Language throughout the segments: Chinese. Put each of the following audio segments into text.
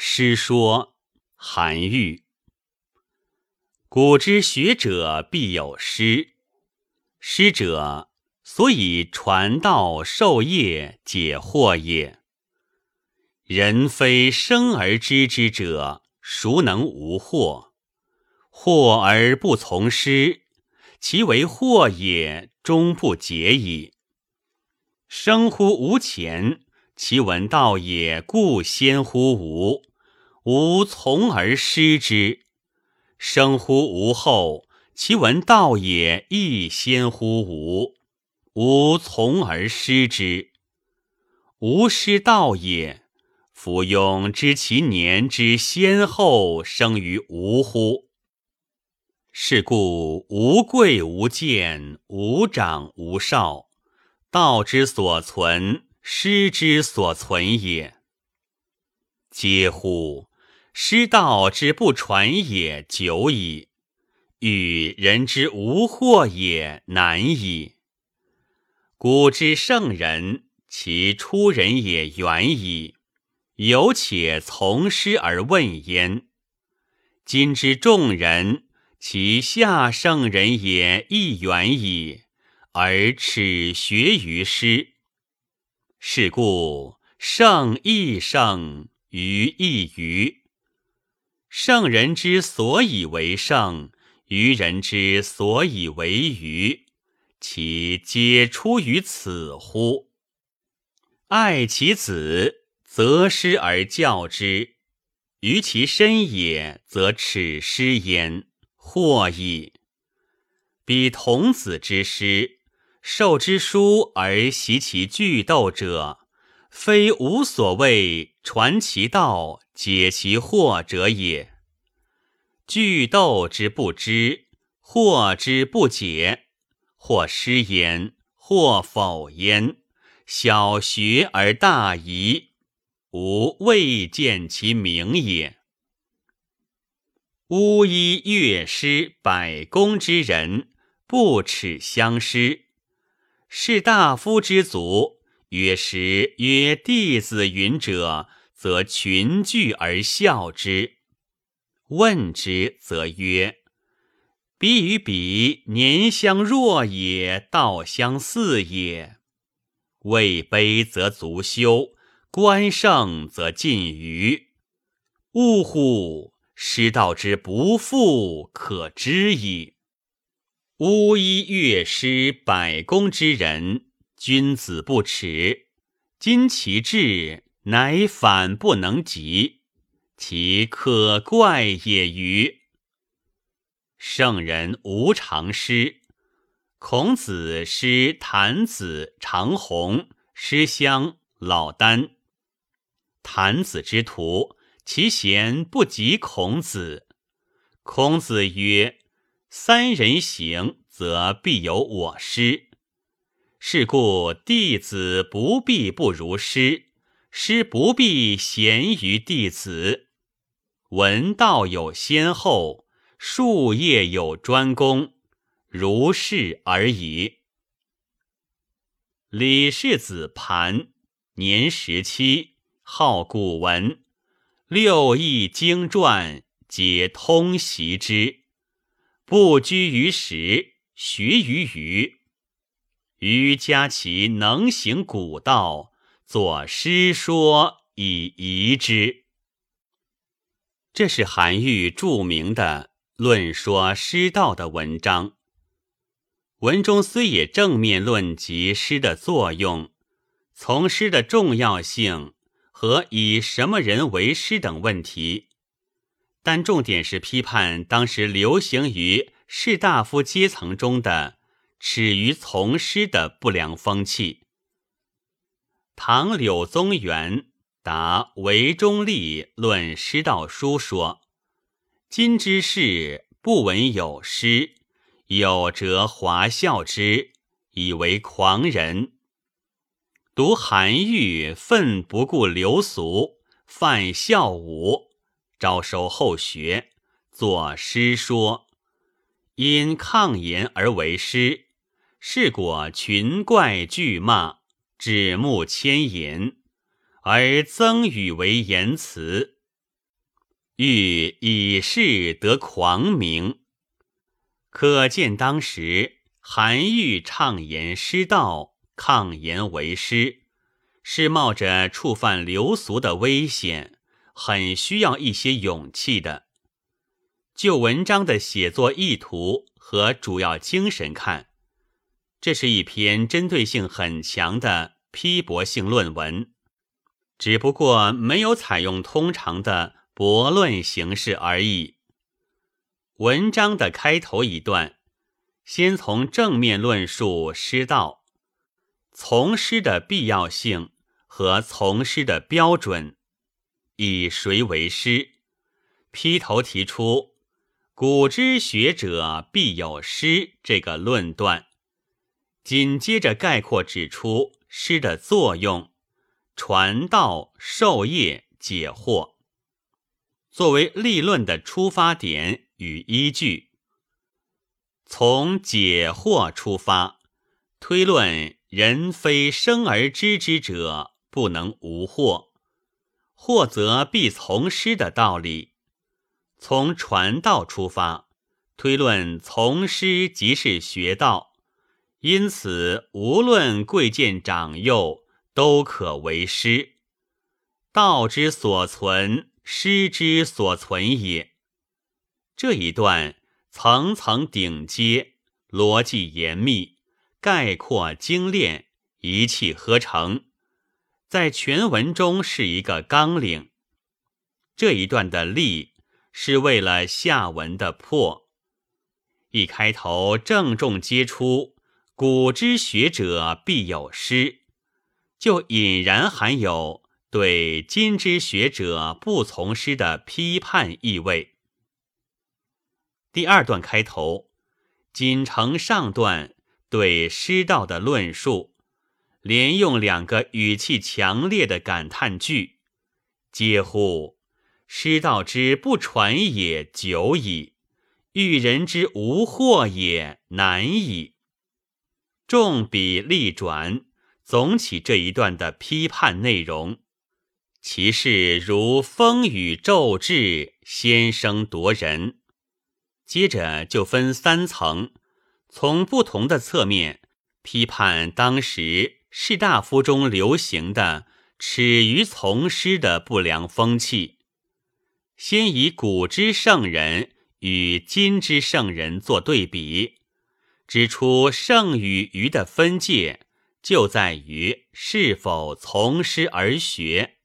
诗说韩愈。古之学者必有师，师者，所以传道授业解惑也。人非生而知之者，孰能无惑？惑而不从师，其为惑也，终不解矣。生乎吾前，其闻道也，故先乎吾。吾从而师之。生乎吾后，其闻道也亦先乎吾，吾从而师之。吾师道也，夫庸知其年之先后生于吾乎？是故无贵无贱，无长无少，道之所存，师之所存也。嗟乎！师道之不传也久矣，与人之无惑也难矣。古之圣人，其出人也远矣，犹且从师而问焉。今之众人，其下圣人也亦远矣，而耻学于师。是故圣亦圣，愚亦愚。圣人之所以为圣，愚人之所以为愚，其皆出于此乎？爱其子，择师而教之；于其身也，则耻师焉，或矣。彼童子之师，授之书而习其句斗者，非无所谓传其道。解其惑者也。句斗之不知，惑之不解，或失焉，或否焉。小学而大遗，吾未见其明也。巫医乐师百工之人，不耻相师。士大夫之族，曰师曰弟子云者。则群聚而笑之，问之则曰：“彼与彼年相若也，道相似也。位卑则足羞，官盛则近谀。呜呼！师道之不复，可知矣。巫医乐师百工之人，君子不耻。今其志。”乃反不能及，其可怪也欤？圣人无常师。孔子师郯子、长虹，师襄、老聃。郯子之徒，其贤不及孔子。孔子曰：“三人行，则必有我师。是故弟子不必不如师。”师不必贤于弟子，闻道有先后，术业有专攻，如是而已。李氏子盘，年十七，好古文，六艺经传皆通习之，不拘于时，学于余。余家其能行古道。作诗说以遗之。这是韩愈著名的论说诗道的文章。文中虽也正面论及诗的作用、从诗的重要性和以什么人为师等问题，但重点是批判当时流行于士大夫阶层中的耻于从师的不良风气。唐柳宗元答韦中立论师道书说：“今之士不闻有诗，有则华笑之，以为狂人。读韩愈愤不顾流俗，犯孝武，招收后学，作诗说，因抗言而为师，是果群怪惧骂。”指目千言，而增语为言辞，欲以事得狂名。可见当时韩愈畅言失道，抗言为师，是冒着触犯流俗的危险，很需要一些勇气的。就文章的写作意图和主要精神看，这是一篇针对性很强的批驳性论文，只不过没有采用通常的驳论形式而已。文章的开头一段，先从正面论述师道、从师的必要性和从师的标准，以谁为师，劈头提出“古之学者必有师”这个论断，紧接着概括指出诗的作用：传道授业解惑，作为立论的出发点。与依据，从解惑出发，推论人非生而知之者，不能无惑；惑则必从师的道理。从传道出发，推论从师即是学道，因此无论贵贱长幼，都可为师。道之所存，师之所存也。这一段层层顶阶，逻辑严密，概括精炼，一气呵成，在全文中是一个纲领。这一段的立是为了下文的破。一开头郑重接出“古之学者必有师”，就隐然含有对今之学者不从师的批判意味。第二段开头，仅承上段对师道的论述，连用两个语气强烈的感叹句：“嗟乎！师道之不传也久矣，育人之无惑也难矣。”重笔立转，总起这一段的批判内容。其事如风雨骤至，先声夺人。接着就分三层，从不同的侧面批判当时士大夫中流行的耻于从师的不良风气。先以古之圣人与今之圣人做对比，指出圣与愚的分界就在于是否从师而学。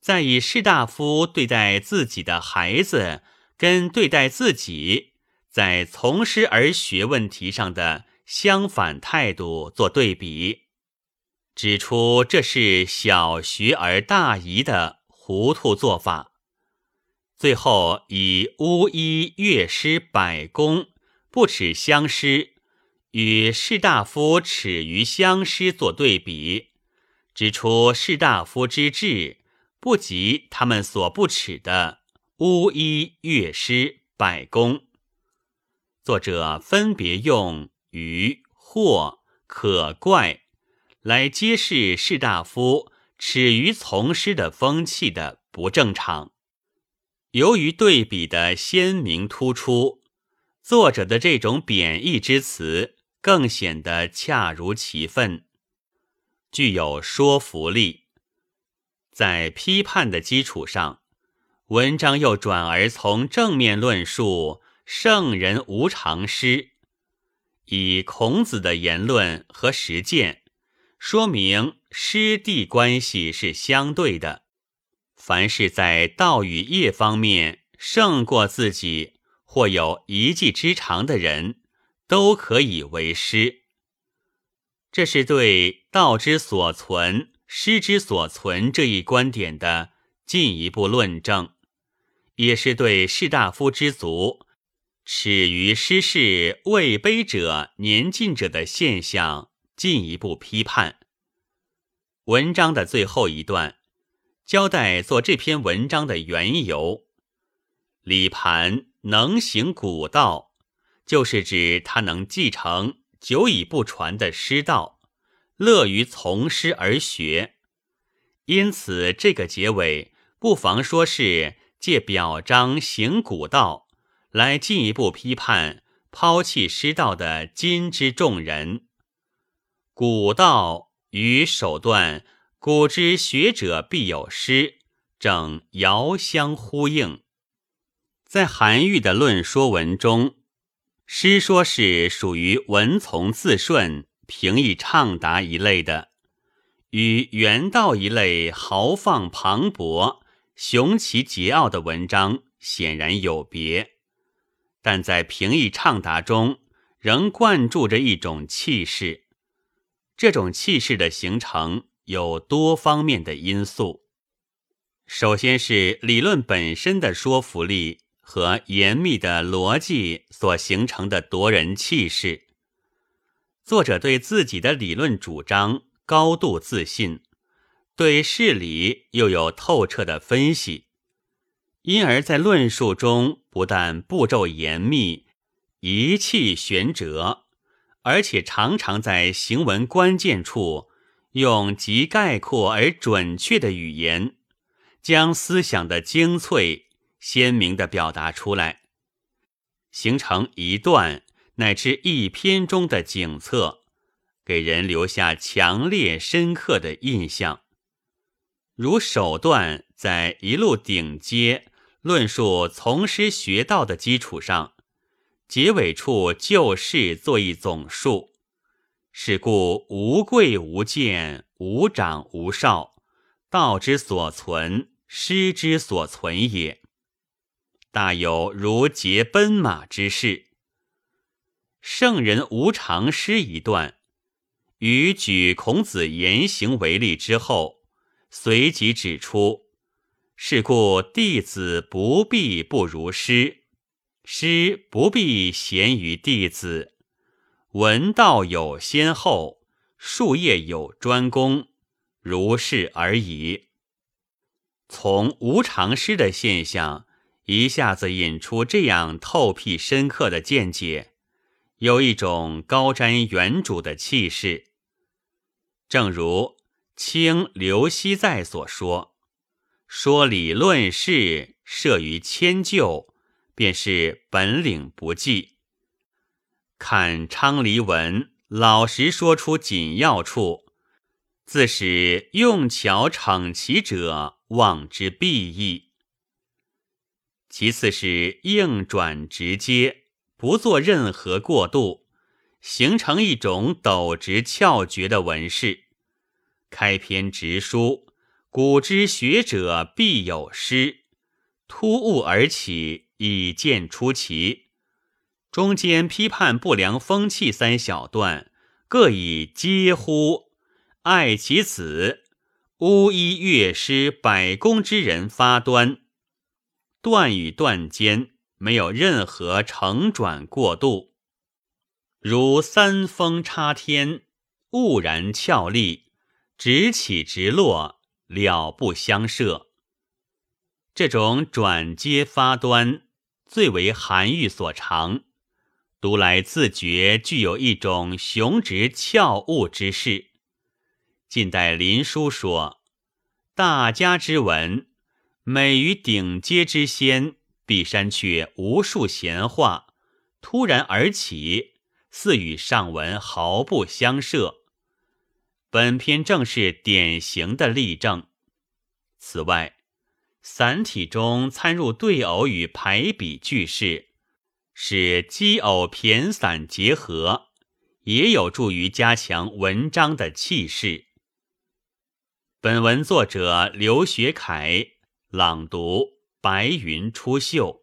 再以士大夫对待自己的孩子。跟对待自己在从师而学问题上的相反态度做对比，指出这是小学而大遗的糊涂做法。最后以巫医乐师百工不耻相师，与士大夫耻于相师做对比，指出士大夫之志不及他们所不耻的。巫医、乐师、百工，作者分别用愚、惑、可怪来揭示士大夫耻于从师的风气的不正常。由于对比的鲜明突出，作者的这种贬义之词更显得恰如其分，具有说服力。在批判的基础上。文章又转而从正面论述圣人无常师，以孔子的言论和实践说明师弟关系是相对的。凡是在道与业方面胜过自己或有一技之长的人，都可以为师。这是对道之所存、师之所存这一观点的进一步论证。也是对士大夫之族耻于失事位卑者年近者的现象进一步批判。文章的最后一段交代做这篇文章的缘由。李盘能行古道，就是指他能继承久已不传的师道，乐于从师而学。因此，这个结尾不妨说是。借表彰行古道，来进一步批判抛弃师道的今之众人。古道与手段，古之学者必有师，正遥相呼应。在韩愈的论说文中，诗说是属于文从字顺、平易畅达一类的，与原道一类豪放磅礴、雄奇桀骜的文章显然有别。但在平易畅达中，仍灌注着一种气势。这种气势的形成有多方面的因素，首先是理论本身的说服力。和严密的逻辑所形成的夺人气势。作者对自己的理论主张高度自信，对事理又有透彻的分析，因而，在论述中不但步骤严密、一气玄哲，而且常常在行文关键处用极概括而准确的语言，将思想的精粹。鲜明的表达出来，形成一段乃至一篇中的景色，给人留下强烈深刻的印象。如首段在一路顶阶论述从师学道的基础上，结尾处就事做一总述。是故无贵无贱，无长无少，道之所存，师之所存也。大有如劫奔马之势。圣人无常诗一段，与举孔子言行为例之后，随即指出：是故弟子不必不如师，师不必贤于弟子。闻道有先后，术业有专攻，如是而已。从无常师的现象。一下子引出这样透辟深刻的见解，有一种高瞻远瞩的气势。正如清刘熙载所说：“说理论事，涉于迁就，便是本领不济。看昌黎文，老实说出紧要处，自使用巧逞奇者，望之必异。”其次是硬转直接，不做任何过渡，形成一种陡直峭绝的文式。开篇直书，古之学者必有诗，突兀而起，以见出奇。中间批判不良风气三小段，各以嗟乎、爱其子、巫医乐师百工之人发端。段与段间没有任何承转过渡，如三峰插天，兀然峭立，直起直落，了不相涉。这种转接发端，最为韩愈所长，读来自觉具有一种雄直翘兀之势。近代林书说：“大家之文。”美于顶阶之先，必删却无数闲话，突然而起，似与上文毫不相涉。本篇正是典型的例证。此外，散体中参入对偶与排比句式，使奇偶骈散结合，也有助于加强文章的气势。本文作者刘学凯。朗读：白云出岫。